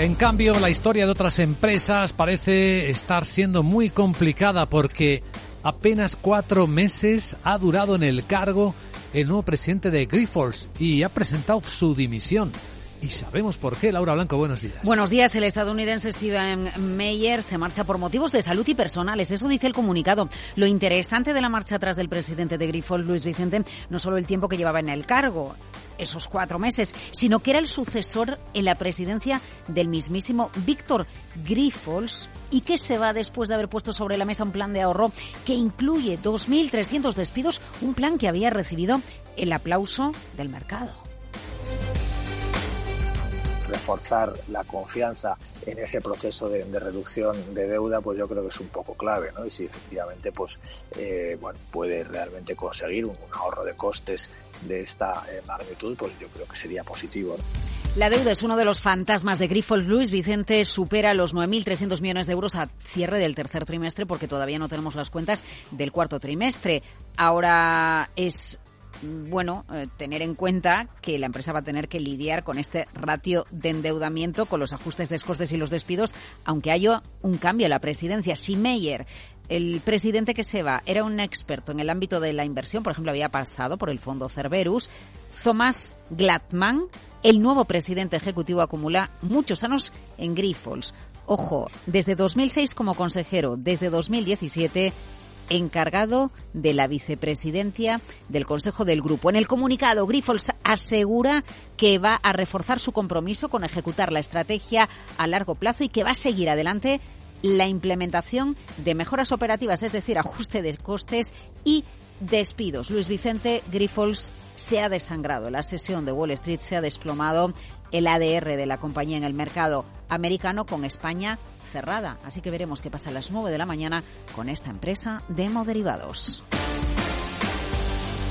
En cambio, la historia de otras empresas parece estar siendo muy complicada porque apenas cuatro meses ha durado en el cargo el nuevo presidente de Grifols y ha presentado su dimisión. Y sabemos por qué. Laura Blanco, buenos días. Buenos días. El estadounidense Steven Meyer se marcha por motivos de salud y personales. Eso dice el comunicado. Lo interesante de la marcha atrás del presidente de Grifols, Luis Vicente, no solo el tiempo que llevaba en el cargo, esos cuatro meses, sino que era el sucesor en la presidencia del mismísimo Víctor Grifols y que se va después de haber puesto sobre la mesa un plan de ahorro que incluye 2.300 despidos, un plan que había recibido el aplauso del mercado reforzar la confianza en ese proceso de, reducción de deuda, pues yo creo que es un poco clave, ¿no? Y si efectivamente, pues, eh, bueno, puede realmente conseguir un, ahorro de costes de esta eh, magnitud, pues yo creo que sería positivo. La deuda es uno de los fantasmas de Grifols. Luis Vicente supera los 9.300 millones de euros a cierre del tercer trimestre porque todavía no tenemos las cuentas del cuarto trimestre. Ahora es bueno, eh, tener en cuenta que la empresa va a tener que lidiar con este ratio de endeudamiento, con los ajustes de costes y los despidos, aunque haya un cambio en la presidencia. Si Meyer el presidente que se va era un experto en el ámbito de la inversión, por ejemplo, había pasado por el fondo Cerberus. Thomas Gladman, el nuevo presidente ejecutivo, acumula muchos años en Grifols. Ojo, desde 2006 como consejero, desde 2017 encargado de la vicepresidencia del Consejo del Grupo. En el comunicado, Grifols asegura que va a reforzar su compromiso con ejecutar la estrategia a largo plazo y que va a seguir adelante la implementación de mejoras operativas, es decir, ajuste de costes y despidos. Luis Vicente Grifols se ha desangrado. La sesión de Wall Street se ha desplomado el ADR de la compañía en el mercado americano con España cerrada. Así que veremos qué pasa a las 9 de la mañana con esta empresa de hemoderivados.